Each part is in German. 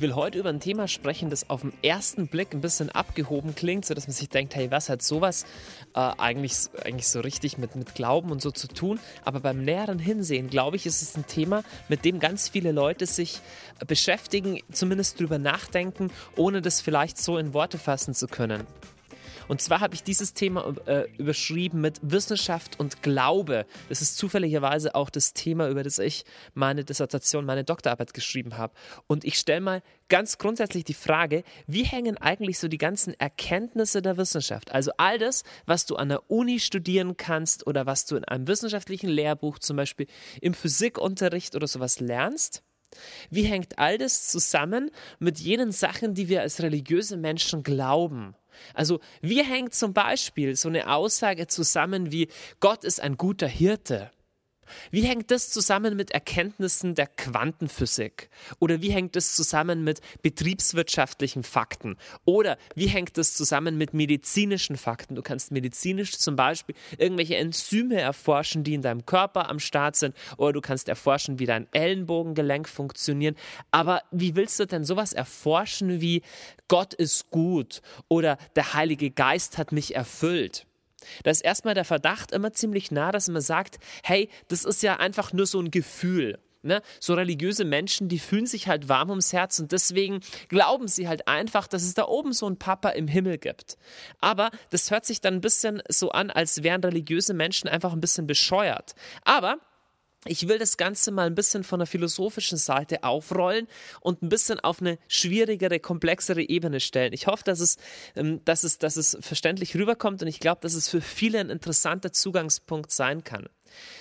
Ich will heute über ein Thema sprechen, das auf den ersten Blick ein bisschen abgehoben klingt, sodass man sich denkt, hey, was hat sowas äh, eigentlich, eigentlich so richtig mit, mit Glauben und so zu tun? Aber beim näheren Hinsehen, glaube ich, ist es ein Thema, mit dem ganz viele Leute sich beschäftigen, zumindest drüber nachdenken, ohne das vielleicht so in Worte fassen zu können. Und zwar habe ich dieses Thema äh, überschrieben mit Wissenschaft und Glaube. Das ist zufälligerweise auch das Thema, über das ich meine Dissertation, meine Doktorarbeit geschrieben habe. Und ich stelle mal ganz grundsätzlich die Frage, wie hängen eigentlich so die ganzen Erkenntnisse der Wissenschaft, also all das, was du an der Uni studieren kannst oder was du in einem wissenschaftlichen Lehrbuch, zum Beispiel im Physikunterricht oder sowas lernst, wie hängt all das zusammen mit jenen Sachen, die wir als religiöse Menschen glauben? Also wie hängt zum Beispiel so eine Aussage zusammen wie Gott ist ein guter Hirte? Wie hängt das zusammen mit Erkenntnissen der Quantenphysik? Oder wie hängt das zusammen mit betriebswirtschaftlichen Fakten? Oder wie hängt das zusammen mit medizinischen Fakten? Du kannst medizinisch zum Beispiel irgendwelche Enzyme erforschen, die in deinem Körper am Start sind. Oder du kannst erforschen, wie dein Ellenbogengelenk funktioniert. Aber wie willst du denn sowas erforschen wie Gott ist gut oder der Heilige Geist hat mich erfüllt? Da ist erstmal der Verdacht immer ziemlich nah, dass man sagt, hey, das ist ja einfach nur so ein Gefühl. Ne? So religiöse Menschen, die fühlen sich halt warm ums Herz und deswegen glauben sie halt einfach, dass es da oben so einen Papa im Himmel gibt. Aber das hört sich dann ein bisschen so an, als wären religiöse Menschen einfach ein bisschen bescheuert. Aber ich will das Ganze mal ein bisschen von der philosophischen Seite aufrollen und ein bisschen auf eine schwierigere, komplexere Ebene stellen. Ich hoffe, dass es, ähm, dass es, dass es verständlich rüberkommt und ich glaube, dass es für viele ein interessanter Zugangspunkt sein kann.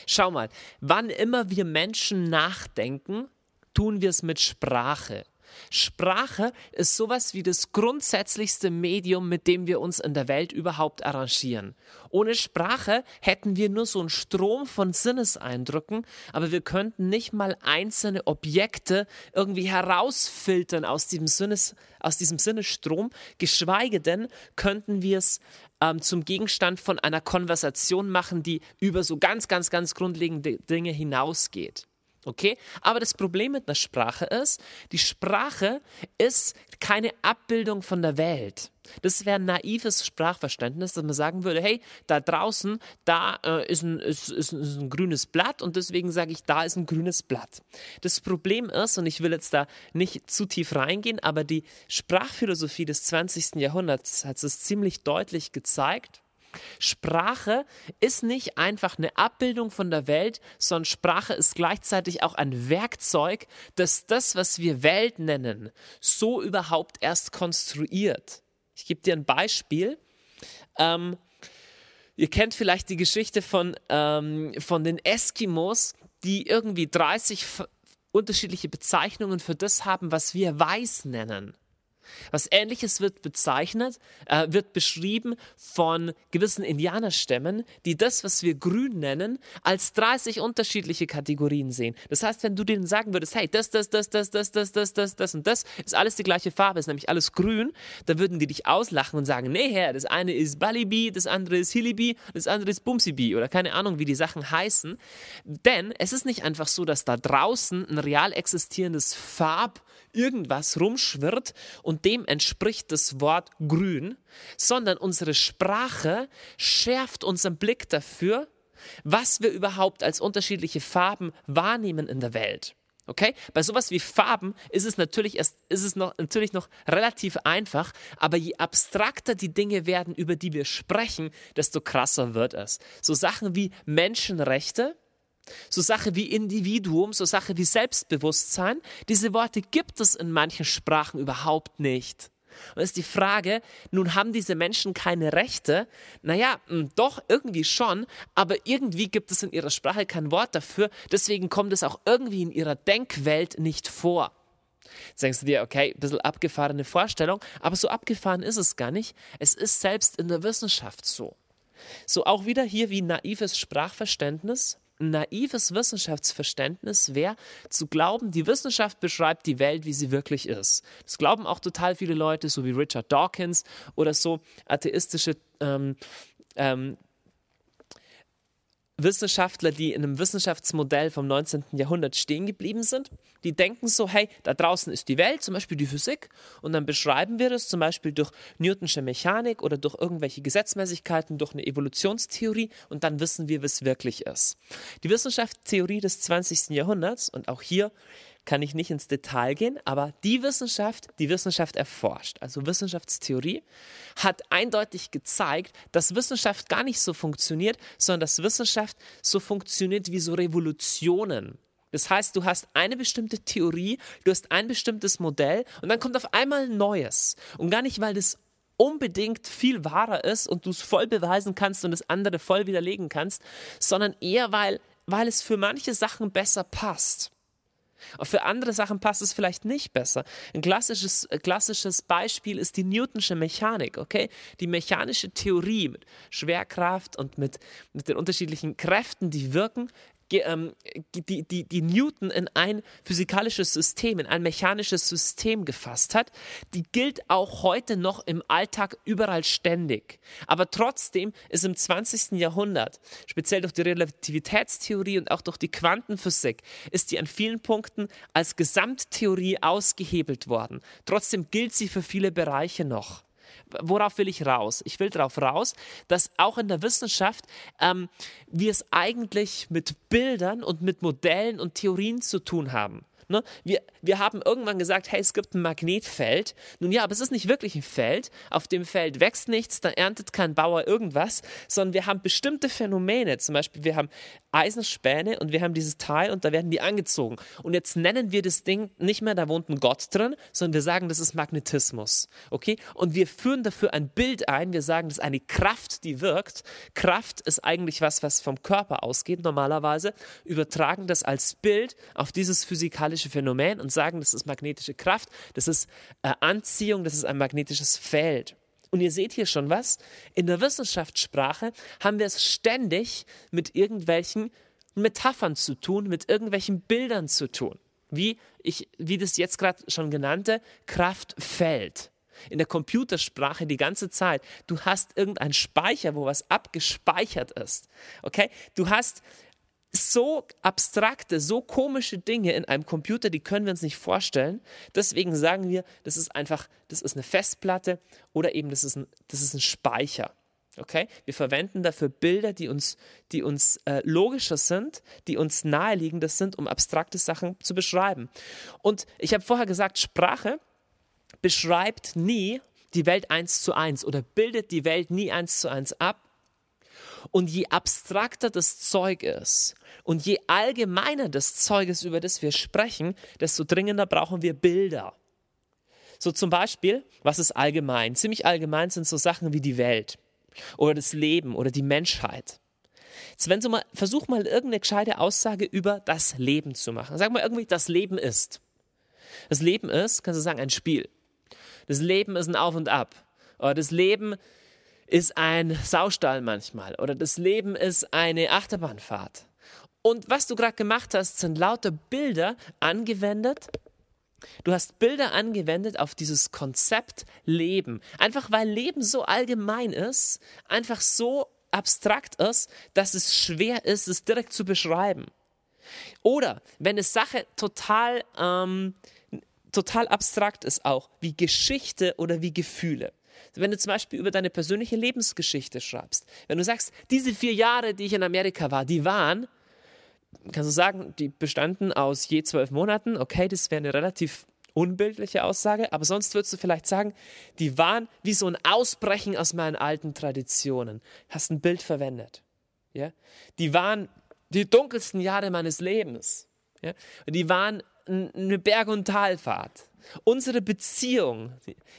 Schau mal, wann immer wir Menschen nachdenken, tun wir es mit Sprache. Sprache ist sowas wie das grundsätzlichste Medium, mit dem wir uns in der Welt überhaupt arrangieren. Ohne Sprache hätten wir nur so einen Strom von Sinneseindrücken, aber wir könnten nicht mal einzelne Objekte irgendwie herausfiltern aus diesem, Sinnes, aus diesem Sinnesstrom, geschweige denn könnten wir es ähm, zum Gegenstand von einer Konversation machen, die über so ganz, ganz, ganz grundlegende Dinge hinausgeht. Okay? Aber das Problem mit einer Sprache ist, die Sprache ist keine Abbildung von der Welt. Das wäre ein naives Sprachverständnis, dass man sagen würde, hey, da draußen, da äh, ist, ein, ist, ist, ist ein grünes Blatt und deswegen sage ich, da ist ein grünes Blatt. Das Problem ist, und ich will jetzt da nicht zu tief reingehen, aber die Sprachphilosophie des 20. Jahrhunderts hat es ziemlich deutlich gezeigt, Sprache ist nicht einfach eine Abbildung von der Welt, sondern Sprache ist gleichzeitig auch ein Werkzeug, das das, was wir Welt nennen, so überhaupt erst konstruiert. Ich gebe dir ein Beispiel. Ähm, ihr kennt vielleicht die Geschichte von, ähm, von den Eskimos, die irgendwie 30 unterschiedliche Bezeichnungen für das haben, was wir weiß nennen. Was ähnliches wird bezeichnet, äh, wird beschrieben von gewissen Indianerstämmen, die das, was wir grün nennen, als 30 unterschiedliche Kategorien sehen. Das heißt, wenn du denen sagen würdest, hey, das, das, das, das, das, das, das, das, das und das ist alles die gleiche Farbe, ist nämlich alles grün, dann würden die dich auslachen und sagen, nee, Herr, das eine ist Balibi, das andere ist Hilibi, das andere ist Bumsibi oder keine Ahnung, wie die Sachen heißen. Denn es ist nicht einfach so, dass da draußen ein real existierendes Farb irgendwas rumschwirrt und dem entspricht das Wort grün, sondern unsere Sprache schärft unseren Blick dafür, was wir überhaupt als unterschiedliche Farben wahrnehmen in der Welt. Okay? Bei sowas wie Farben ist es natürlich erst, ist es noch, natürlich noch relativ einfach, aber je abstrakter die Dinge werden, über die wir sprechen, desto krasser wird es. So Sachen wie Menschenrechte, so Sache wie Individuum, so Sache wie Selbstbewusstsein, diese Worte gibt es in manchen Sprachen überhaupt nicht. Und ist die Frage, nun haben diese Menschen keine Rechte? Naja, hm, doch, irgendwie schon, aber irgendwie gibt es in ihrer Sprache kein Wort dafür, deswegen kommt es auch irgendwie in ihrer Denkwelt nicht vor. Jetzt denkst du dir, okay, ein bisschen abgefahrene Vorstellung, aber so abgefahren ist es gar nicht. Es ist selbst in der Wissenschaft so. So auch wieder hier wie naives Sprachverständnis naives Wissenschaftsverständnis wäre, zu glauben, die Wissenschaft beschreibt die Welt, wie sie wirklich ist. Das glauben auch total viele Leute, so wie Richard Dawkins oder so atheistische ähm, ähm, Wissenschaftler, die in einem Wissenschaftsmodell vom 19. Jahrhundert stehen geblieben sind. Die denken so, hey, da draußen ist die Welt, zum Beispiel die Physik, und dann beschreiben wir das zum Beispiel durch Newtonsche Mechanik oder durch irgendwelche Gesetzmäßigkeiten, durch eine Evolutionstheorie, und dann wissen wir, es wirklich ist. Die Wissenschaftstheorie des 20. Jahrhunderts, und auch hier kann ich nicht ins Detail gehen, aber die Wissenschaft, die Wissenschaft erforscht, also Wissenschaftstheorie, hat eindeutig gezeigt, dass Wissenschaft gar nicht so funktioniert, sondern dass Wissenschaft so funktioniert wie so Revolutionen. Das heißt, du hast eine bestimmte Theorie, du hast ein bestimmtes Modell und dann kommt auf einmal ein neues. Und gar nicht, weil das unbedingt viel wahrer ist und du es voll beweisen kannst und das andere voll widerlegen kannst, sondern eher, weil, weil es für manche Sachen besser passt. Und für andere Sachen passt es vielleicht nicht besser. Ein klassisches, klassisches Beispiel ist die Newtonsche Mechanik, okay? Die mechanische Theorie mit Schwerkraft und mit, mit den unterschiedlichen Kräften, die wirken, ähm, die, die, die Newton in ein physikalisches System, in ein mechanisches System gefasst hat, die gilt auch heute noch im Alltag überall ständig. Aber trotzdem ist im 20. Jahrhundert, speziell durch die Relativitätstheorie und auch durch die Quantenphysik, ist die an vielen Punkten als Gesamttheorie ausgehebelt worden. Trotzdem gilt sie für viele Bereiche noch worauf will ich raus? Ich will darauf raus, dass auch in der Wissenschaft ähm, wir es eigentlich mit Bildern und mit Modellen und Theorien zu tun haben. Ne? Wir, wir haben irgendwann gesagt, hey, es gibt ein Magnetfeld. Nun ja, aber es ist nicht wirklich ein Feld. Auf dem Feld wächst nichts, da erntet kein Bauer irgendwas, sondern wir haben bestimmte Phänomene. Zum Beispiel, wir haben Eisenspäne und wir haben dieses Teil und da werden die angezogen. Und jetzt nennen wir das Ding nicht mehr, da wohnt ein Gott drin, sondern wir sagen, das ist Magnetismus. Okay? Und wir führen dafür ein Bild ein. Wir sagen, das ist eine Kraft, die wirkt. Kraft ist eigentlich was, was vom Körper ausgeht normalerweise. Übertragen das als Bild auf dieses physikalische Phänomen und sagen, das ist magnetische Kraft, das ist äh, Anziehung, das ist ein magnetisches Feld. Und ihr seht hier schon was. In der Wissenschaftssprache haben wir es ständig mit irgendwelchen Metaphern zu tun, mit irgendwelchen Bildern zu tun. Wie, ich, wie das jetzt gerade schon genannte Kraftfeld. In der Computersprache die ganze Zeit. Du hast irgendeinen Speicher, wo was abgespeichert ist. Okay? Du hast so abstrakte, so komische Dinge in einem Computer, die können wir uns nicht vorstellen. Deswegen sagen wir, das ist einfach, das ist eine Festplatte oder eben das ist ein, das ist ein Speicher. Okay? Wir verwenden dafür Bilder, die uns, die uns äh, logischer sind, die uns naheliegender sind, um abstrakte Sachen zu beschreiben. Und ich habe vorher gesagt, Sprache beschreibt nie die Welt eins zu eins oder bildet die Welt nie eins zu eins ab, und je abstrakter das Zeug ist und je allgemeiner das Zeug ist, über das wir sprechen, desto dringender brauchen wir Bilder. So zum Beispiel, was ist allgemein? Ziemlich allgemein sind so Sachen wie die Welt oder das Leben oder die Menschheit. Jetzt, wenn du mal, versuch mal irgendeine gescheite Aussage über das Leben zu machen. Sag mal irgendwie, das Leben ist. Das Leben ist, kannst du sagen, ein Spiel. Das Leben ist ein Auf und Ab. Oder das Leben ist ein Saustall manchmal oder das Leben ist eine Achterbahnfahrt. Und was du gerade gemacht hast, sind lauter Bilder angewendet. Du hast Bilder angewendet auf dieses Konzept Leben. Einfach weil Leben so allgemein ist, einfach so abstrakt ist, dass es schwer ist, es direkt zu beschreiben. Oder wenn eine Sache total, ähm, total abstrakt ist auch, wie Geschichte oder wie Gefühle. Wenn du zum Beispiel über deine persönliche Lebensgeschichte schreibst, wenn du sagst, diese vier Jahre, die ich in Amerika war, die waren, kannst du sagen, die bestanden aus je zwölf Monaten. Okay, das wäre eine relativ unbildliche Aussage, aber sonst würdest du vielleicht sagen, die waren wie so ein Ausbrechen aus meinen alten Traditionen. Hast ein Bild verwendet. Ja? Die waren die dunkelsten Jahre meines Lebens. Ja? Die waren eine Berg- und Talfahrt. Unsere Beziehung,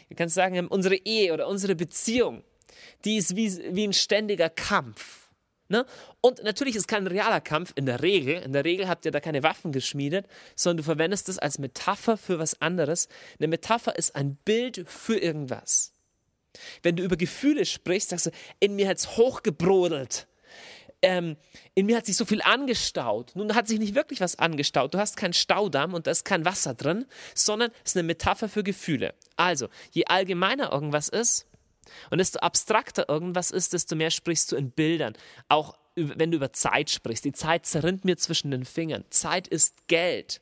ihr kannst sagen, unsere Ehe oder unsere Beziehung, die ist wie, wie ein ständiger Kampf. Ne? Und natürlich ist kein realer Kampf in der Regel. In der Regel habt ihr da keine Waffen geschmiedet, sondern du verwendest es als Metapher für was anderes. Eine Metapher ist ein Bild für irgendwas. Wenn du über Gefühle sprichst, sagst du, in mir hat es hochgebrodelt ähm, in mir hat sich so viel angestaut. Nun hat sich nicht wirklich was angestaut. Du hast keinen Staudamm und da ist kein Wasser drin, sondern es ist eine Metapher für Gefühle. Also, je allgemeiner irgendwas ist und desto abstrakter irgendwas ist, desto mehr sprichst du in Bildern. Auch wenn du über Zeit sprichst. Die Zeit zerrinnt mir zwischen den Fingern. Zeit ist Geld.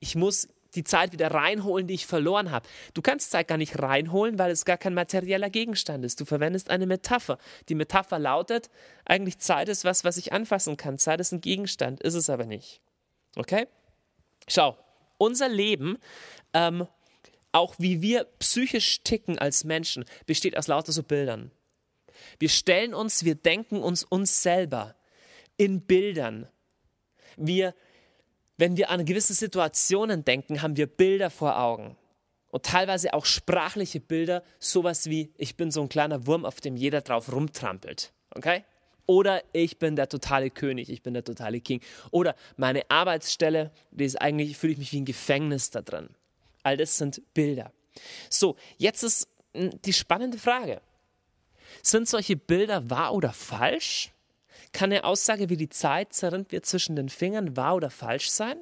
Ich muss die Zeit wieder reinholen, die ich verloren habe. Du kannst Zeit gar nicht reinholen, weil es gar kein materieller Gegenstand ist. Du verwendest eine Metapher. Die Metapher lautet, eigentlich Zeit ist was, was ich anfassen kann. Zeit ist ein Gegenstand, ist es aber nicht. Okay? Schau, unser Leben, ähm, auch wie wir psychisch ticken als Menschen, besteht aus lauter so Bildern. Wir stellen uns, wir denken uns uns selber in Bildern. Wir wenn wir an gewisse Situationen denken, haben wir Bilder vor Augen. Und teilweise auch sprachliche Bilder, sowas wie, ich bin so ein kleiner Wurm, auf dem jeder drauf rumtrampelt. Okay? Oder ich bin der totale König, ich bin der totale King. Oder meine Arbeitsstelle, die ist eigentlich, fühle ich mich wie ein Gefängnis da drin. All das sind Bilder. So, jetzt ist hm, die spannende Frage. Sind solche Bilder wahr oder falsch? Kann eine Aussage wie die Zeit zerrinnt mir zwischen den Fingern wahr oder falsch sein?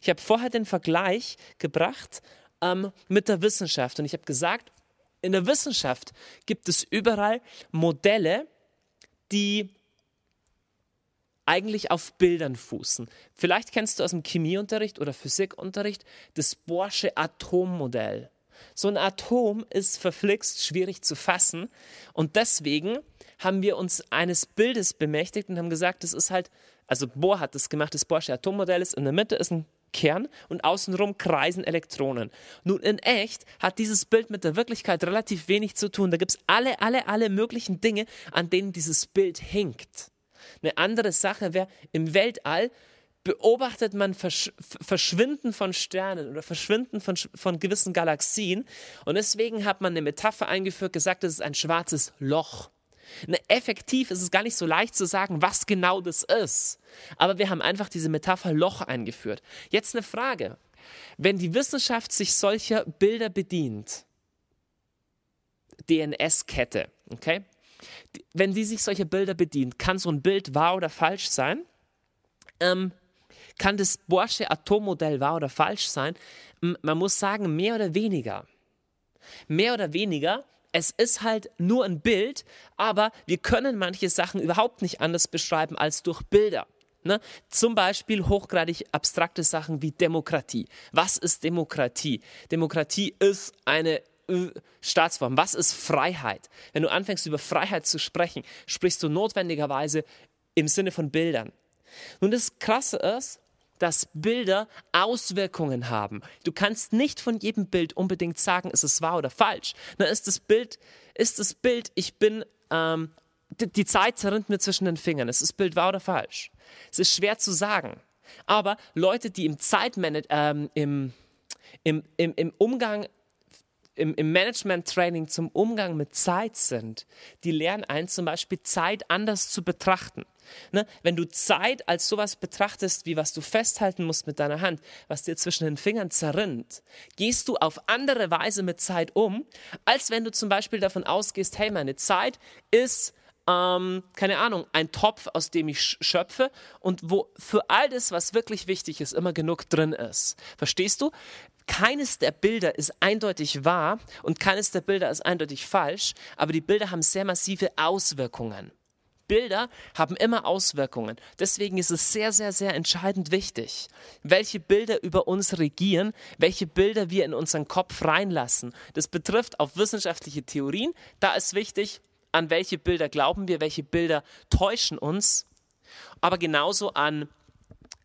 Ich habe vorher den Vergleich gebracht ähm, mit der Wissenschaft und ich habe gesagt, in der Wissenschaft gibt es überall Modelle, die eigentlich auf Bildern fußen. Vielleicht kennst du aus dem Chemieunterricht oder Physikunterricht das Bohrsche Atommodell. So ein Atom ist verflixt schwierig zu fassen und deswegen haben wir uns eines Bildes bemächtigt und haben gesagt, das ist halt, also Bohr hat das gemacht, das Bohrsche Atommodell ist, in der Mitte ist ein Kern und außenrum kreisen Elektronen. Nun, in echt hat dieses Bild mit der Wirklichkeit relativ wenig zu tun. Da gibt es alle, alle, alle möglichen Dinge, an denen dieses Bild hinkt. Eine andere Sache wäre, im Weltall beobachtet man Versch Verschwinden von Sternen oder Verschwinden von, von gewissen Galaxien. Und deswegen hat man eine Metapher eingeführt, gesagt, es ist ein schwarzes Loch. Ne, effektiv ist es gar nicht so leicht zu sagen, was genau das ist. Aber wir haben einfach diese Metapher Loch eingeführt. Jetzt eine Frage. Wenn die Wissenschaft sich solcher Bilder bedient, DNS-Kette, okay? Wenn die sich solcher Bilder bedient, kann so ein Bild wahr oder falsch sein? Ähm, kann das Borsche Atommodell wahr oder falsch sein? Man muss sagen, mehr oder weniger. Mehr oder weniger, es ist halt nur ein Bild, aber wir können manche Sachen überhaupt nicht anders beschreiben als durch Bilder. Ne? Zum Beispiel hochgradig abstrakte Sachen wie Demokratie. Was ist Demokratie? Demokratie ist eine äh, Staatsform. Was ist Freiheit? Wenn du anfängst über Freiheit zu sprechen, sprichst du notwendigerweise im Sinne von Bildern. Nun, das Krasse ist, dass Bilder Auswirkungen haben. Du kannst nicht von jedem Bild unbedingt sagen, ist es wahr oder falsch. Na, ist das Bild, ist das Bild, ich bin, ähm, die, die Zeit zerrinnt mir zwischen den Fingern. Ist das Bild wahr oder falsch? Es ist schwer zu sagen. Aber Leute, die im Zeitmanagement, ähm, im, im, im, im Umgang im, im Management-Training zum Umgang mit Zeit sind, die lernen einen zum Beispiel Zeit anders zu betrachten. Ne? Wenn du Zeit als sowas betrachtest, wie was du festhalten musst mit deiner Hand, was dir zwischen den Fingern zerrinnt, gehst du auf andere Weise mit Zeit um, als wenn du zum Beispiel davon ausgehst, hey, meine Zeit ist ähm, keine Ahnung, ein Topf, aus dem ich schöpfe und wo für all das, was wirklich wichtig ist, immer genug drin ist. Verstehst du? Keines der Bilder ist eindeutig wahr und keines der Bilder ist eindeutig falsch, aber die Bilder haben sehr massive Auswirkungen. Bilder haben immer Auswirkungen. Deswegen ist es sehr, sehr, sehr entscheidend wichtig, welche Bilder über uns regieren, welche Bilder wir in unseren Kopf reinlassen. Das betrifft auf wissenschaftliche Theorien. Da ist wichtig, an welche Bilder glauben wir, welche Bilder täuschen uns, aber genauso an,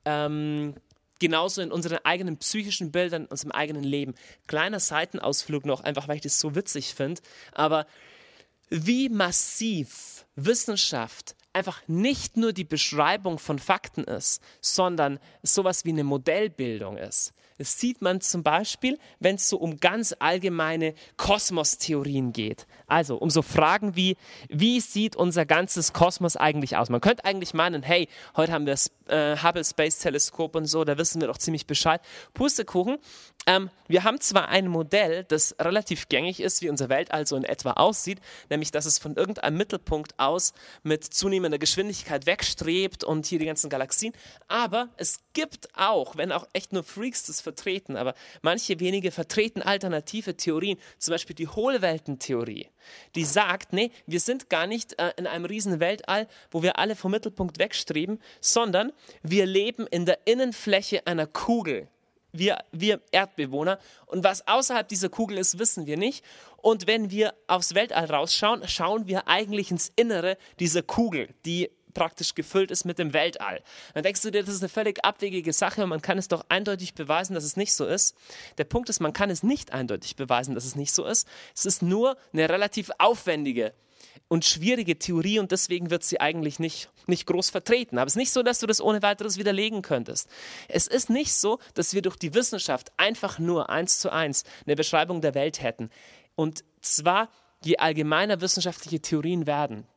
ähm, genauso in unseren eigenen psychischen Bildern, in unserem eigenen Leben. Kleiner Seitenausflug noch, einfach weil ich das so witzig finde, aber wie massiv Wissenschaft einfach nicht nur die Beschreibung von Fakten ist, sondern sowas wie eine Modellbildung ist. Das sieht man zum Beispiel, wenn es so um ganz allgemeine Kosmostheorien geht. Also um so Fragen wie, wie sieht unser ganzes Kosmos eigentlich aus? Man könnte eigentlich meinen, hey, heute haben wir das äh, Hubble Space Teleskop und so, da wissen wir doch ziemlich Bescheid. Pustekuchen. Ähm, wir haben zwar ein Modell, das relativ gängig ist, wie unser Weltall so in etwa aussieht, nämlich dass es von irgendeinem Mittelpunkt aus mit zunehmender Geschwindigkeit wegstrebt und hier die ganzen Galaxien. Aber es gibt auch, wenn auch echt nur Freaks das vertreten, aber manche wenige vertreten alternative Theorien, zum Beispiel die Hohlweltentheorie, die sagt, nee, wir sind gar nicht äh, in einem riesen Weltall, wo wir alle vom Mittelpunkt wegstreben, sondern wir leben in der Innenfläche einer Kugel wir, wir Erdbewohner. Und was außerhalb dieser Kugel ist, wissen wir nicht. Und wenn wir aufs Weltall rausschauen, schauen wir eigentlich ins Innere dieser Kugel, die praktisch gefüllt ist mit dem Weltall. Dann denkst du dir, das ist eine völlig abwegige Sache und man kann es doch eindeutig beweisen, dass es nicht so ist. Der Punkt ist, man kann es nicht eindeutig beweisen, dass es nicht so ist. Es ist nur eine relativ aufwendige und schwierige Theorie und deswegen wird sie eigentlich nicht, nicht groß vertreten. Aber es ist nicht so, dass du das ohne weiteres widerlegen könntest. Es ist nicht so, dass wir durch die Wissenschaft einfach nur eins zu eins eine Beschreibung der Welt hätten. Und zwar, je allgemeiner wissenschaftliche Theorien werden,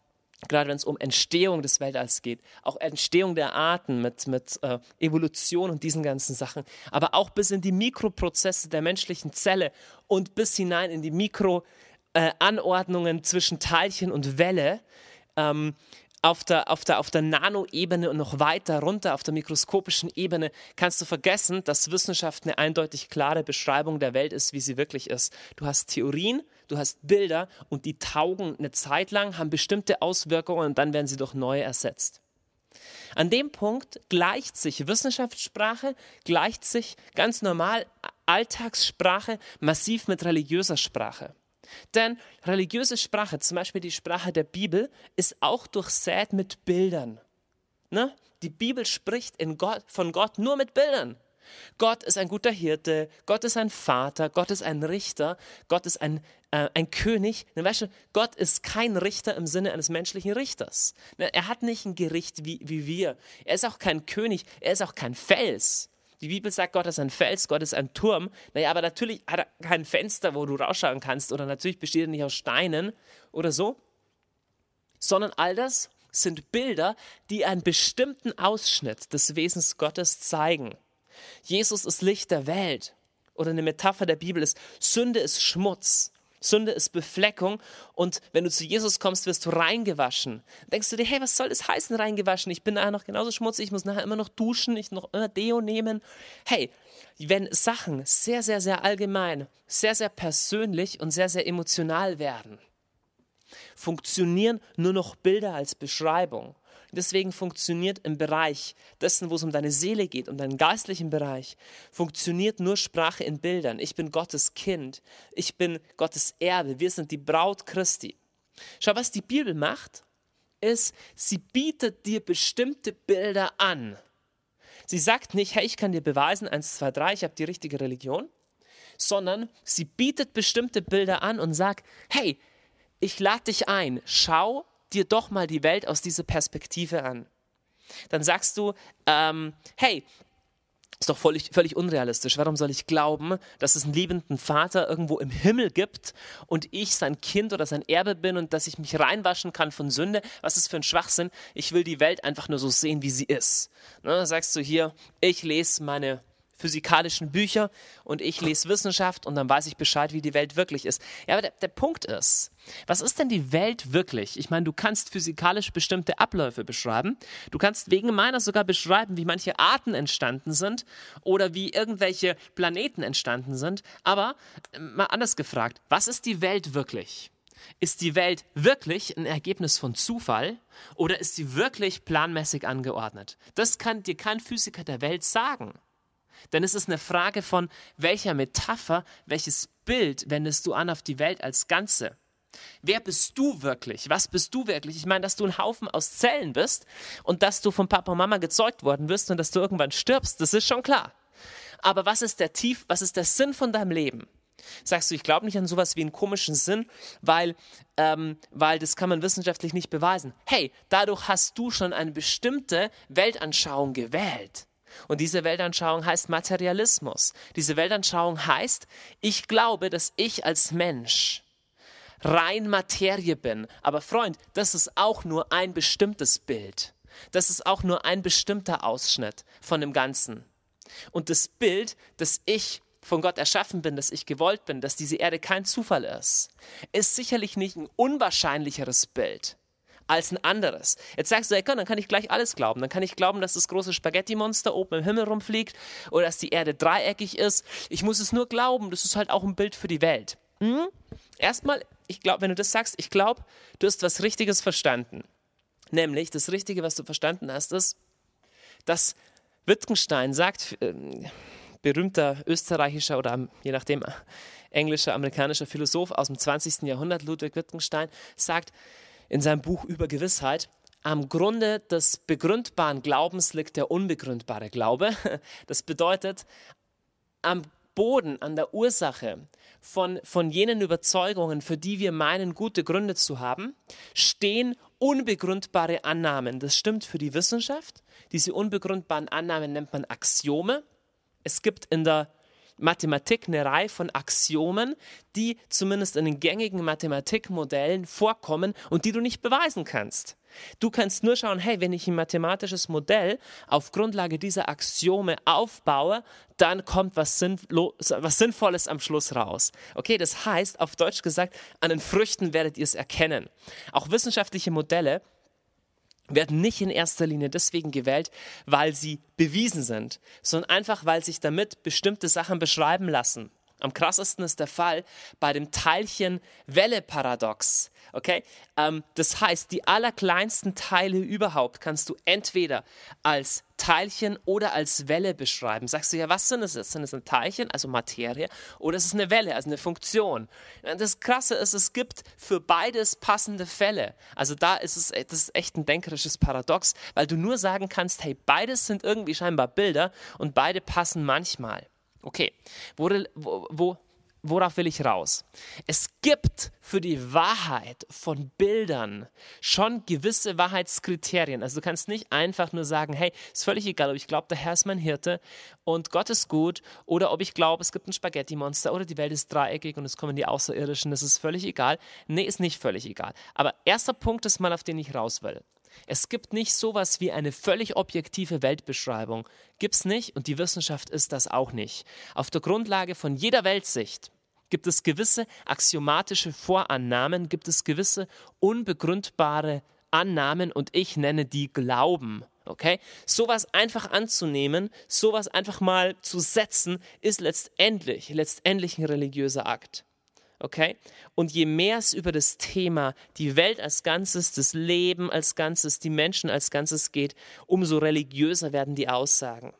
gerade wenn es um Entstehung des Weltalls geht, auch Entstehung der Arten mit, mit äh, Evolution und diesen ganzen Sachen, aber auch bis in die Mikroprozesse der menschlichen Zelle und bis hinein in die Mikro- äh, Anordnungen zwischen Teilchen und Welle ähm, auf der, auf der, auf der Nanoebene und noch weiter runter auf der mikroskopischen Ebene kannst du vergessen, dass Wissenschaft eine eindeutig klare Beschreibung der Welt ist, wie sie wirklich ist. Du hast Theorien, du hast Bilder und die taugen eine Zeit lang, haben bestimmte Auswirkungen und dann werden sie durch neue ersetzt. An dem Punkt gleicht sich Wissenschaftssprache, gleicht sich ganz normal Alltagssprache massiv mit religiöser Sprache. Denn religiöse Sprache, zum Beispiel die Sprache der Bibel, ist auch durchsät mit Bildern. Ne? Die Bibel spricht Gott, von Gott nur mit Bildern. Gott ist ein guter Hirte, Gott ist ein Vater, Gott ist ein Richter, Gott ist ein, äh, ein König. Ne, weißt du, Gott ist kein Richter im Sinne eines menschlichen Richters. Ne, er hat nicht ein Gericht wie, wie wir. Er ist auch kein König, er ist auch kein Fels. Die Bibel sagt, Gott ist ein Fels, Gott ist ein Turm. Naja, aber natürlich hat er kein Fenster, wo du rausschauen kannst. Oder natürlich besteht er nicht aus Steinen oder so. Sondern all das sind Bilder, die einen bestimmten Ausschnitt des Wesens Gottes zeigen. Jesus ist Licht der Welt. Oder eine Metapher der Bibel ist, Sünde ist Schmutz. Sünde ist Befleckung und wenn du zu Jesus kommst, wirst du reingewaschen. Denkst du dir, hey, was soll das heißen, reingewaschen? Ich bin nachher noch genauso schmutzig, ich muss nachher immer noch duschen, ich noch immer Deo nehmen. Hey, wenn Sachen sehr, sehr, sehr allgemein, sehr, sehr persönlich und sehr, sehr emotional werden, funktionieren nur noch Bilder als Beschreibung. Deswegen funktioniert im Bereich dessen, wo es um deine Seele geht, um deinen geistlichen Bereich, funktioniert nur Sprache in Bildern. Ich bin Gottes Kind. Ich bin Gottes Erbe. Wir sind die Braut Christi. Schau, was die Bibel macht, ist, sie bietet dir bestimmte Bilder an. Sie sagt nicht, hey, ich kann dir beweisen, eins, zwei, drei, ich habe die richtige Religion, sondern sie bietet bestimmte Bilder an und sagt, hey, ich lade dich ein, schau dir doch mal die Welt aus dieser Perspektive an. Dann sagst du, ähm, hey, ist doch völlig, völlig unrealistisch. Warum soll ich glauben, dass es einen liebenden Vater irgendwo im Himmel gibt und ich sein Kind oder sein Erbe bin und dass ich mich reinwaschen kann von Sünde? Was ist für ein Schwachsinn? Ich will die Welt einfach nur so sehen, wie sie ist. Ne, sagst du hier, ich lese meine physikalischen Bücher und ich lese Wissenschaft und dann weiß ich Bescheid, wie die Welt wirklich ist. Ja, aber der, der Punkt ist, was ist denn die Welt wirklich? Ich meine, du kannst physikalisch bestimmte Abläufe beschreiben. Du kannst wegen meiner sogar beschreiben, wie manche Arten entstanden sind oder wie irgendwelche Planeten entstanden sind. Aber äh, mal anders gefragt, was ist die Welt wirklich? Ist die Welt wirklich ein Ergebnis von Zufall oder ist sie wirklich planmäßig angeordnet? Das kann dir kein Physiker der Welt sagen. Denn es ist eine Frage von, welcher Metapher, welches Bild wendest du an auf die Welt als Ganze? Wer bist du wirklich? Was bist du wirklich? Ich meine, dass du ein Haufen aus Zellen bist und dass du von Papa und Mama gezeugt worden wirst und dass du irgendwann stirbst, das ist schon klar. Aber was ist der Tief, was ist der Sinn von deinem Leben? Sagst du, ich glaube nicht an sowas wie einen komischen Sinn, weil, ähm, weil das kann man wissenschaftlich nicht beweisen. Hey, dadurch hast du schon eine bestimmte Weltanschauung gewählt. Und diese Weltanschauung heißt Materialismus. Diese Weltanschauung heißt, ich glaube, dass ich als Mensch rein Materie bin. Aber Freund, das ist auch nur ein bestimmtes Bild. Das ist auch nur ein bestimmter Ausschnitt von dem Ganzen. Und das Bild, dass ich von Gott erschaffen bin, dass ich gewollt bin, dass diese Erde kein Zufall ist, ist sicherlich nicht ein unwahrscheinlicheres Bild als ein anderes. Jetzt sagst du, hey, komm, dann kann ich gleich alles glauben. Dann kann ich glauben, dass das große Spaghetti-Monster oben im Himmel rumfliegt oder dass die Erde dreieckig ist. Ich muss es nur glauben. Das ist halt auch ein Bild für die Welt. Hm? Erstmal, ich glaube, wenn du das sagst, ich glaube, du hast was Richtiges verstanden. Nämlich, das Richtige, was du verstanden hast, ist, dass Wittgenstein sagt, äh, berühmter österreichischer oder je nachdem englischer, amerikanischer Philosoph aus dem 20. Jahrhundert, Ludwig Wittgenstein, sagt in seinem Buch über Gewissheit, am Grunde des begründbaren Glaubens liegt der unbegründbare Glaube. Das bedeutet, am Boden, an der Ursache von, von jenen Überzeugungen, für die wir meinen, gute Gründe zu haben, stehen unbegründbare Annahmen. Das stimmt für die Wissenschaft. Diese unbegründbaren Annahmen nennt man Axiome. Es gibt in der Mathematik eine Reihe von Axiomen, die zumindest in den gängigen Mathematikmodellen vorkommen und die du nicht beweisen kannst. Du kannst nur schauen, hey, wenn ich ein mathematisches Modell auf Grundlage dieser Axiome aufbaue, dann kommt was, Sinnlo was Sinnvolles am Schluss raus. Okay, das heißt, auf Deutsch gesagt, an den Früchten werdet ihr es erkennen. Auch wissenschaftliche Modelle werden nicht in erster Linie deswegen gewählt, weil sie bewiesen sind, sondern einfach, weil sich damit bestimmte Sachen beschreiben lassen. Am krassesten ist der Fall bei dem Teilchen-Welle-Paradox. Okay? Ähm, das heißt, die allerkleinsten Teile überhaupt kannst du entweder als Teilchen oder als Welle beschreiben. Sagst du ja, was sind es? Sind es ein Teilchen, also Materie, oder ist es eine Welle, also eine Funktion? Das Krasse ist, es gibt für beides passende Fälle. Also da ist es das ist echt ein denkerisches Paradox, weil du nur sagen kannst, hey, beides sind irgendwie scheinbar Bilder und beide passen manchmal. Okay, wo, wo, worauf will ich raus? Es gibt für die Wahrheit von Bildern schon gewisse Wahrheitskriterien. Also du kannst nicht einfach nur sagen, hey, ist völlig egal, ob ich glaube, der Herr ist mein Hirte und Gott ist gut oder ob ich glaube, es gibt ein Spaghetti-Monster oder die Welt ist dreieckig und es kommen die Außerirdischen, das ist völlig egal. Nee, ist nicht völlig egal. Aber erster Punkt ist mal, auf den ich raus will. Es gibt nicht sowas wie eine völlig objektive Weltbeschreibung. Gibt's nicht und die Wissenschaft ist das auch nicht. Auf der Grundlage von jeder Weltsicht gibt es gewisse axiomatische Vorannahmen, gibt es gewisse unbegründbare Annahmen und ich nenne die Glauben. Okay? Sowas einfach anzunehmen, sowas einfach mal zu setzen, ist letztendlich, letztendlich ein religiöser Akt. Okay? Und je mehr es über das Thema die Welt als Ganzes, das Leben als Ganzes, die Menschen als Ganzes geht, umso religiöser werden die Aussagen.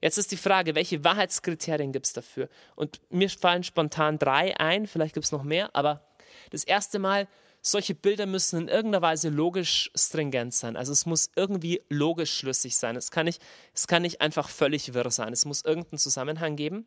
Jetzt ist die Frage, welche Wahrheitskriterien gibt es dafür? Und mir fallen spontan drei ein, vielleicht gibt es noch mehr, aber das erste Mal, solche Bilder müssen in irgendeiner Weise logisch stringent sein. Also es muss irgendwie logisch schlüssig sein. Es kann nicht, es kann nicht einfach völlig wirr sein. Es muss irgendeinen Zusammenhang geben.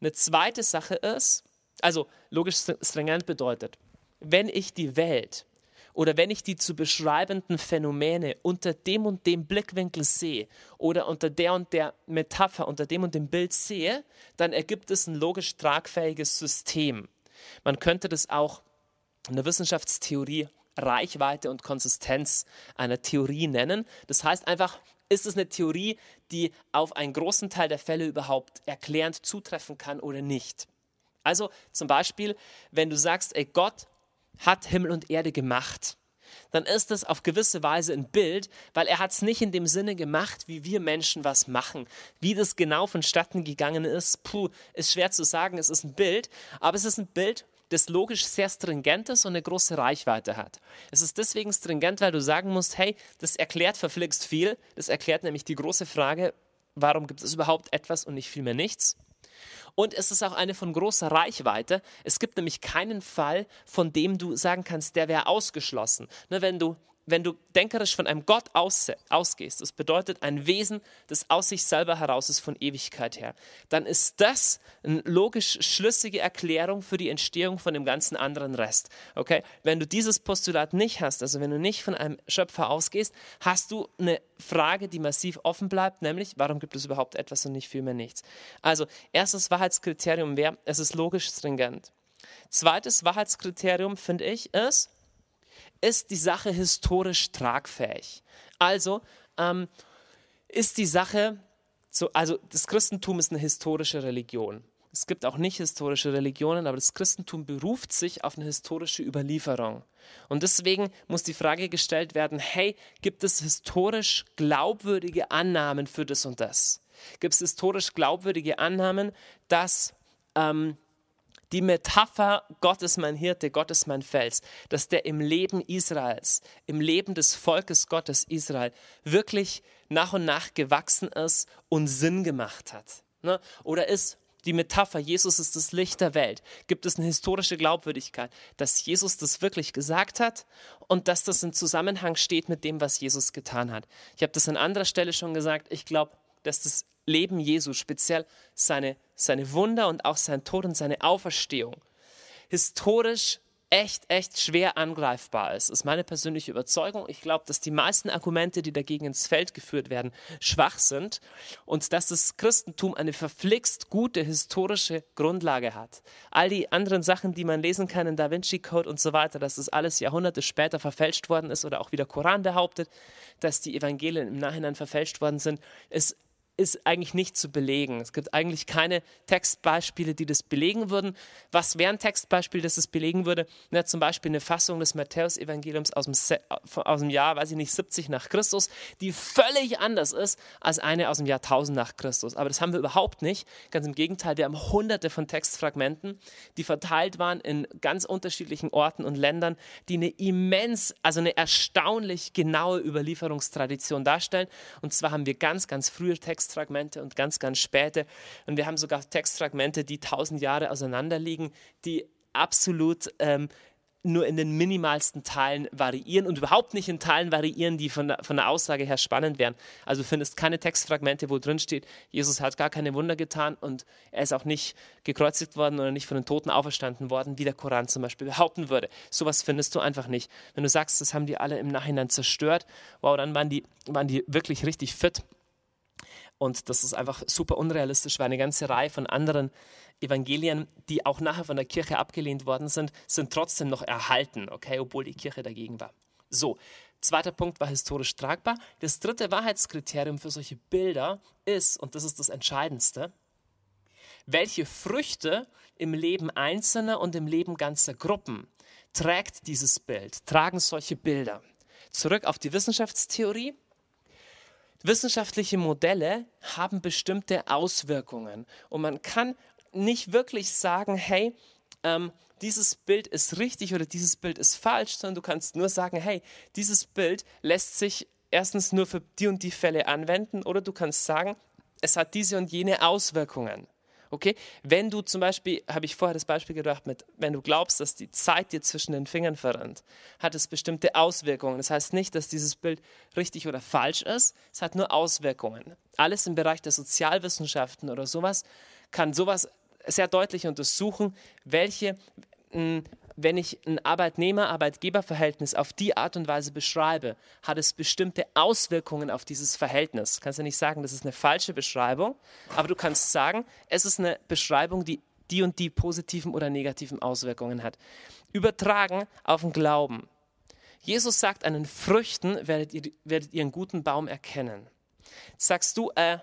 Eine zweite Sache ist, also logisch stringent bedeutet, wenn ich die Welt oder wenn ich die zu beschreibenden Phänomene unter dem und dem Blickwinkel sehe oder unter der und der Metapher, unter dem und dem Bild sehe, dann ergibt es ein logisch tragfähiges System. Man könnte das auch in der Wissenschaftstheorie Reichweite und Konsistenz einer Theorie nennen. Das heißt einfach, ist es eine Theorie, die auf einen großen Teil der Fälle überhaupt erklärend zutreffen kann oder nicht. Also zum Beispiel, wenn du sagst, ey, Gott hat Himmel und Erde gemacht, dann ist das auf gewisse Weise ein Bild, weil er hat es nicht in dem Sinne gemacht, wie wir Menschen was machen. Wie das genau vonstatten gegangen ist, puh, ist schwer zu sagen, es ist ein Bild, aber es ist ein Bild, das logisch sehr stringent ist und eine große Reichweite hat. Es ist deswegen stringent, weil du sagen musst, hey, das erklärt verflixt viel. Das erklärt nämlich die große Frage, warum gibt es überhaupt etwas und nicht vielmehr nichts? Und es ist auch eine von großer Reichweite. Es gibt nämlich keinen Fall, von dem du sagen kannst, der wäre ausgeschlossen. Ne, wenn du wenn du denkerisch von einem Gott aus, ausgehst, das bedeutet ein Wesen, das aus sich selber heraus ist von Ewigkeit her, dann ist das eine logisch schlüssige Erklärung für die Entstehung von dem ganzen anderen Rest. Okay? Wenn du dieses Postulat nicht hast, also wenn du nicht von einem Schöpfer ausgehst, hast du eine Frage, die massiv offen bleibt, nämlich, warum gibt es überhaupt etwas und nicht vielmehr nichts? Also, erstes Wahrheitskriterium wäre, es ist logisch stringent. Zweites Wahrheitskriterium, finde ich, ist, ist die Sache historisch tragfähig? Also ähm, ist die Sache, so, also das Christentum ist eine historische Religion. Es gibt auch nicht historische Religionen, aber das Christentum beruft sich auf eine historische Überlieferung. Und deswegen muss die Frage gestellt werden, hey, gibt es historisch glaubwürdige Annahmen für das und das? Gibt es historisch glaubwürdige Annahmen, dass ähm, die Metapher Gott ist mein Hirte, Gott ist mein Fels, dass der im Leben Israels, im Leben des Volkes Gottes Israel wirklich nach und nach gewachsen ist und Sinn gemacht hat? Ne? Oder ist die Metapher, Jesus ist das Licht der Welt, gibt es eine historische Glaubwürdigkeit, dass Jesus das wirklich gesagt hat und dass das in Zusammenhang steht mit dem, was Jesus getan hat. Ich habe das an anderer Stelle schon gesagt, ich glaube, dass das Leben Jesu, speziell seine, seine Wunder und auch sein Tod und seine Auferstehung, historisch echt, echt schwer angreifbar ist, ist meine persönliche Überzeugung. Ich glaube, dass die meisten Argumente, die dagegen ins Feld geführt werden, schwach sind und dass das Christentum eine verflixt gute historische Grundlage hat. All die anderen Sachen, die man lesen kann in Da Vinci Code und so weiter, dass das alles Jahrhunderte später verfälscht worden ist oder auch wie der Koran behauptet, dass die Evangelien im Nachhinein verfälscht worden sind, ist ist eigentlich nicht zu belegen. Es gibt eigentlich keine Textbeispiele, die das belegen würden. Was wäre ein Textbeispiel, das es belegen würde? Na, zum Beispiel eine Fassung des Matthäus-Evangeliums aus, dem, aus dem Jahr, weiß ich nicht, 70 nach Christus, die völlig anders ist als eine aus dem Jahr 1000 nach Christus. Aber das haben wir überhaupt nicht. Ganz im Gegenteil, wir haben hunderte von Textfragmenten, die verteilt waren in ganz unterschiedlichen Orten und Ländern, die eine immens, also eine erstaunlich genaue Überlieferungstradition darstellen. Und zwar haben wir ganz, ganz frühe Texte Textfragmente und ganz, ganz späte. Und wir haben sogar Textfragmente, die tausend Jahre auseinander liegen, die absolut ähm, nur in den minimalsten Teilen variieren und überhaupt nicht in Teilen variieren, die von der, von der Aussage her spannend wären. Also du findest keine Textfragmente, wo drin steht, Jesus hat gar keine Wunder getan und er ist auch nicht gekreuzigt worden oder nicht von den Toten auferstanden worden, wie der Koran zum Beispiel behaupten würde. Sowas findest du einfach nicht. Wenn du sagst, das haben die alle im Nachhinein zerstört, wow, dann waren die, waren die wirklich richtig fit. Und das ist einfach super unrealistisch, weil eine ganze Reihe von anderen Evangelien, die auch nachher von der Kirche abgelehnt worden sind, sind trotzdem noch erhalten, okay, obwohl die Kirche dagegen war. So, zweiter Punkt war historisch tragbar. Das dritte Wahrheitskriterium für solche Bilder ist, und das ist das Entscheidendste, welche Früchte im Leben Einzelner und im Leben ganzer Gruppen trägt dieses Bild, tragen solche Bilder. Zurück auf die Wissenschaftstheorie wissenschaftliche Modelle haben bestimmte Auswirkungen und man kann nicht wirklich sagen, hey, ähm, dieses Bild ist richtig oder dieses Bild ist falsch, sondern du kannst nur sagen, hey, dieses Bild lässt sich erstens nur für die und die Fälle anwenden oder du kannst sagen, es hat diese und jene Auswirkungen. Okay? Wenn du zum Beispiel, habe ich vorher das Beispiel gedacht, mit, wenn du glaubst, dass die Zeit dir zwischen den Fingern verrennt, hat es bestimmte Auswirkungen. Das heißt nicht, dass dieses Bild richtig oder falsch ist, es hat nur Auswirkungen. Alles im Bereich der Sozialwissenschaften oder sowas kann sowas sehr deutlich untersuchen, welche wenn ich ein Arbeitnehmer-Arbeitgeber-Verhältnis auf die Art und Weise beschreibe, hat es bestimmte Auswirkungen auf dieses Verhältnis. Du kannst ja nicht sagen, das ist eine falsche Beschreibung, aber du kannst sagen, es ist eine Beschreibung, die die und die positiven oder negativen Auswirkungen hat. Übertragen auf den Glauben. Jesus sagt, an den Früchten werdet ihr, werdet ihr einen guten Baum erkennen. Sagst du, äh,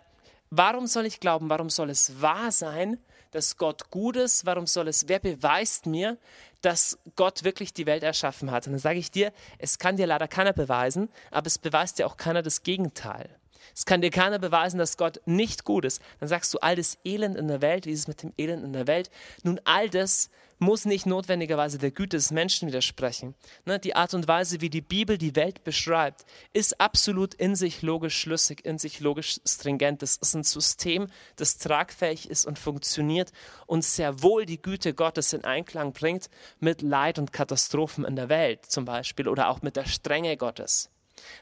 warum soll ich glauben, warum soll es wahr sein, dass Gott gut ist? Warum soll es, wer beweist mir, dass Gott wirklich die Welt erschaffen hat? Und dann sage ich dir, es kann dir leider keiner beweisen, aber es beweist dir auch keiner das Gegenteil. Es kann dir keiner beweisen, dass Gott nicht gut ist. Dann sagst du, all das Elend in der Welt, wie ist es mit dem Elend in der Welt? Nun, all das muss nicht notwendigerweise der Güte des Menschen widersprechen. Ne, die Art und Weise, wie die Bibel die Welt beschreibt, ist absolut in sich logisch schlüssig, in sich logisch stringent. Das ist ein System, das tragfähig ist und funktioniert und sehr wohl die Güte Gottes in Einklang bringt mit Leid und Katastrophen in der Welt zum Beispiel oder auch mit der Strenge Gottes.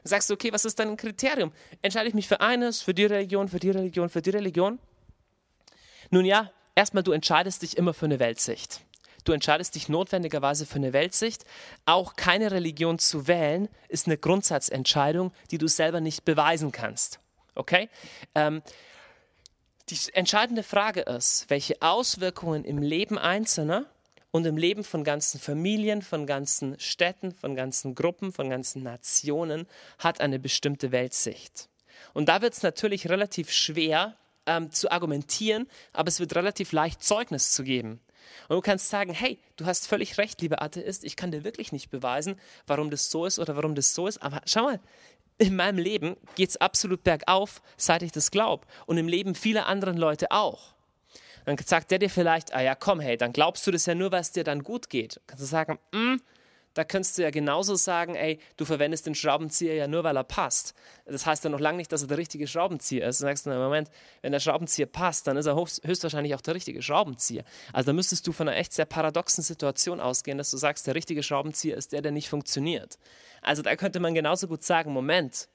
Dann sagst du, okay, was ist dein Kriterium? Entscheide ich mich für eines, für die Religion, für die Religion, für die Religion? Nun ja, erstmal, du entscheidest dich immer für eine Weltsicht. Du entscheidest dich notwendigerweise für eine Weltsicht. Auch keine Religion zu wählen, ist eine Grundsatzentscheidung, die du selber nicht beweisen kannst. Okay? Ähm, die entscheidende Frage ist, welche Auswirkungen im Leben Einzelner und im Leben von ganzen Familien, von ganzen Städten, von ganzen Gruppen, von ganzen Nationen hat eine bestimmte Weltsicht. Und da wird es natürlich relativ schwer, ähm, zu argumentieren, aber es wird relativ leicht Zeugnis zu geben. Und du kannst sagen, hey, du hast völlig recht, lieber Atheist, ich kann dir wirklich nicht beweisen, warum das so ist oder warum das so ist, aber schau mal, in meinem Leben geht es absolut bergauf, seit ich das glaube. Und im Leben vieler anderen Leute auch. Dann sagt der dir vielleicht, ah ja, komm, hey, dann glaubst du das ja nur, weil es dir dann gut geht. Kannst du sagen, mm, da könntest du ja genauso sagen, ey, du verwendest den Schraubenzieher ja nur, weil er passt. Das heißt ja noch lange nicht, dass er der richtige Schraubenzieher ist. Dann sagst du, Moment, wenn der Schraubenzieher passt, dann ist er höchstwahrscheinlich auch der richtige Schraubenzieher. Also da müsstest du von einer echt sehr paradoxen Situation ausgehen, dass du sagst, der richtige Schraubenzieher ist der, der nicht funktioniert. Also da könnte man genauso gut sagen, Moment,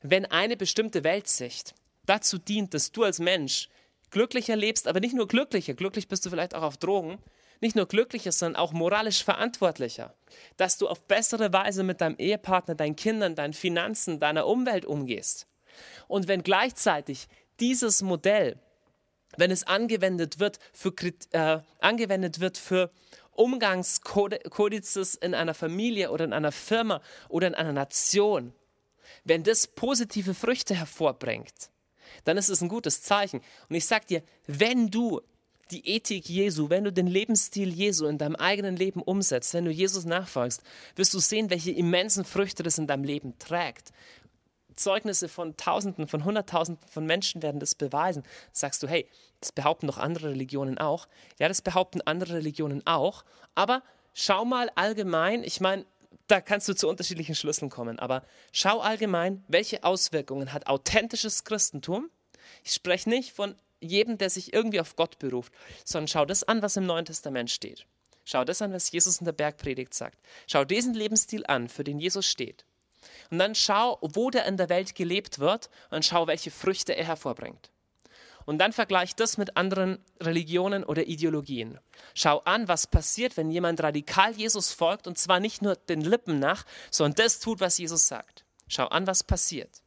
wenn eine bestimmte Weltsicht dazu dient, dass du als Mensch glücklicher lebst, aber nicht nur glücklicher, glücklich bist du vielleicht auch auf Drogen, nicht nur glücklicher, sondern auch moralisch verantwortlicher. Dass du auf bessere Weise mit deinem Ehepartner, deinen Kindern, deinen Finanzen, deiner Umwelt umgehst. Und wenn gleichzeitig dieses Modell, wenn es angewendet wird für, äh, angewendet wird für Umgangskodizes in einer Familie oder in einer Firma oder in einer Nation, wenn das positive Früchte hervorbringt, dann ist es ein gutes Zeichen. Und ich sage dir, wenn du die Ethik Jesu, wenn du den Lebensstil Jesu in deinem eigenen Leben umsetzt, wenn du Jesus nachfolgst, wirst du sehen, welche immensen Früchte das in deinem Leben trägt. Zeugnisse von Tausenden, von Hunderttausenden von Menschen werden das beweisen. Sagst du, hey, das behaupten doch andere Religionen auch. Ja, das behaupten andere Religionen auch. Aber schau mal allgemein, ich meine, da kannst du zu unterschiedlichen Schlüsseln kommen, aber schau allgemein, welche Auswirkungen hat authentisches Christentum? Ich spreche nicht von jedem, der sich irgendwie auf Gott beruft, sondern schau das an, was im Neuen Testament steht. Schau das an, was Jesus in der Bergpredigt sagt. Schau diesen Lebensstil an, für den Jesus steht. Und dann schau, wo der in der Welt gelebt wird und schau, welche Früchte er hervorbringt. Und dann vergleich das mit anderen Religionen oder Ideologien. Schau an, was passiert, wenn jemand radikal Jesus folgt und zwar nicht nur den Lippen nach, sondern das tut, was Jesus sagt. Schau an, was passiert.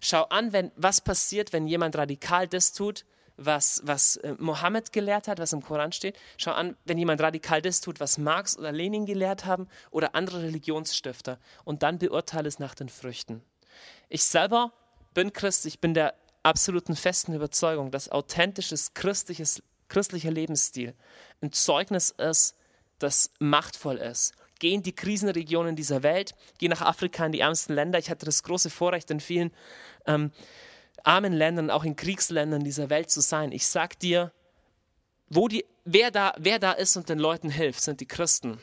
Schau an, wenn, was passiert, wenn jemand radikal das tut, was, was äh, Mohammed gelehrt hat, was im Koran steht. Schau an, wenn jemand radikal das tut, was Marx oder Lenin gelehrt haben oder andere Religionsstifter. Und dann beurteile es nach den Früchten. Ich selber bin Christ, ich bin der absoluten festen Überzeugung, dass authentisches christliches, christlicher Lebensstil ein Zeugnis ist, das machtvoll ist geh in die Krisenregionen dieser Welt, geh nach Afrika in die ärmsten Länder. Ich hatte das große Vorrecht, in vielen ähm, armen Ländern, auch in Kriegsländern dieser Welt zu sein. Ich sag dir, wo die, wer, da, wer da ist und den Leuten hilft, sind die Christen.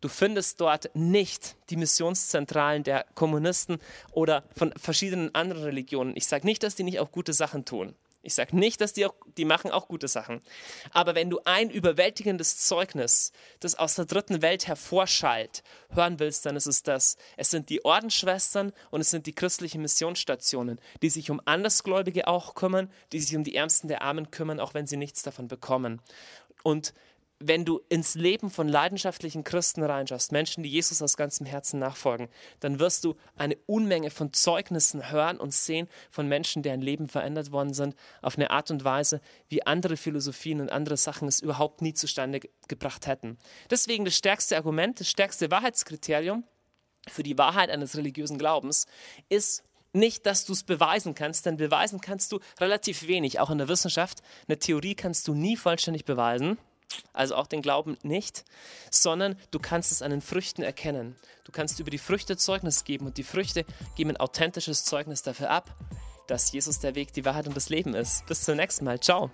Du findest dort nicht die Missionszentralen der Kommunisten oder von verschiedenen anderen Religionen. Ich sage nicht, dass die nicht auch gute Sachen tun. Ich sage nicht, dass die auch, die machen auch gute Sachen. Aber wenn du ein überwältigendes Zeugnis, das aus der dritten Welt hervorschallt, hören willst, dann ist es das. Es sind die Ordensschwestern und es sind die christlichen Missionsstationen, die sich um Andersgläubige auch kümmern, die sich um die Ärmsten der Armen kümmern, auch wenn sie nichts davon bekommen. Und wenn du ins Leben von leidenschaftlichen Christen reinschaust, Menschen, die Jesus aus ganzem Herzen nachfolgen, dann wirst du eine Unmenge von Zeugnissen hören und sehen von Menschen, deren Leben verändert worden sind, auf eine Art und Weise, wie andere Philosophien und andere Sachen es überhaupt nie zustande gebracht hätten. Deswegen das stärkste Argument, das stärkste Wahrheitskriterium für die Wahrheit eines religiösen Glaubens ist nicht, dass du es beweisen kannst, denn beweisen kannst du relativ wenig, auch in der Wissenschaft. Eine Theorie kannst du nie vollständig beweisen also auch den Glauben nicht, sondern du kannst es an den Früchten erkennen. Du kannst über die Früchte Zeugnis geben und die Früchte geben ein authentisches Zeugnis dafür ab, dass Jesus der Weg, die Wahrheit und das Leben ist. Bis zum nächsten Mal. Ciao.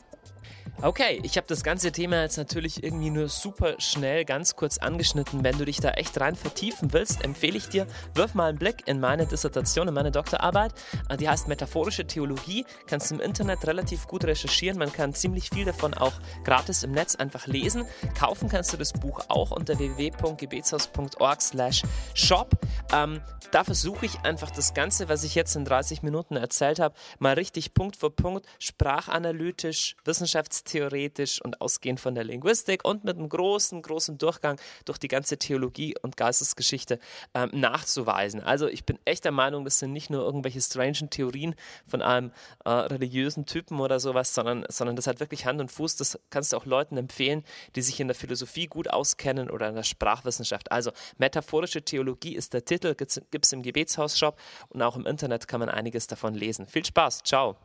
Okay, ich habe das ganze Thema jetzt natürlich irgendwie nur super schnell ganz kurz angeschnitten. Wenn du dich da echt rein vertiefen willst, empfehle ich dir, wirf mal einen Blick in meine Dissertation, in meine Doktorarbeit. Äh, die heißt Metaphorische Theologie. Kannst du im Internet relativ gut recherchieren. Man kann ziemlich viel davon auch gratis im Netz einfach lesen. Kaufen kannst du das Buch auch unter www.gebetshaus.org slash shop. Ähm, da versuche ich einfach das Ganze, was ich jetzt in 30 Minuten erzählt habe, mal richtig Punkt für Punkt, sprachanalytisch, wissenschafts theoretisch und ausgehend von der Linguistik und mit einem großen, großen Durchgang durch die ganze Theologie und Geistesgeschichte ähm, nachzuweisen. Also ich bin echt der Meinung, das sind nicht nur irgendwelche strangen Theorien von einem äh, religiösen Typen oder sowas, sondern, sondern das hat wirklich Hand und Fuß. Das kannst du auch Leuten empfehlen, die sich in der Philosophie gut auskennen oder in der Sprachwissenschaft. Also metaphorische Theologie ist der Titel, gibt es im Gebetshaus-Shop und auch im Internet kann man einiges davon lesen. Viel Spaß, ciao.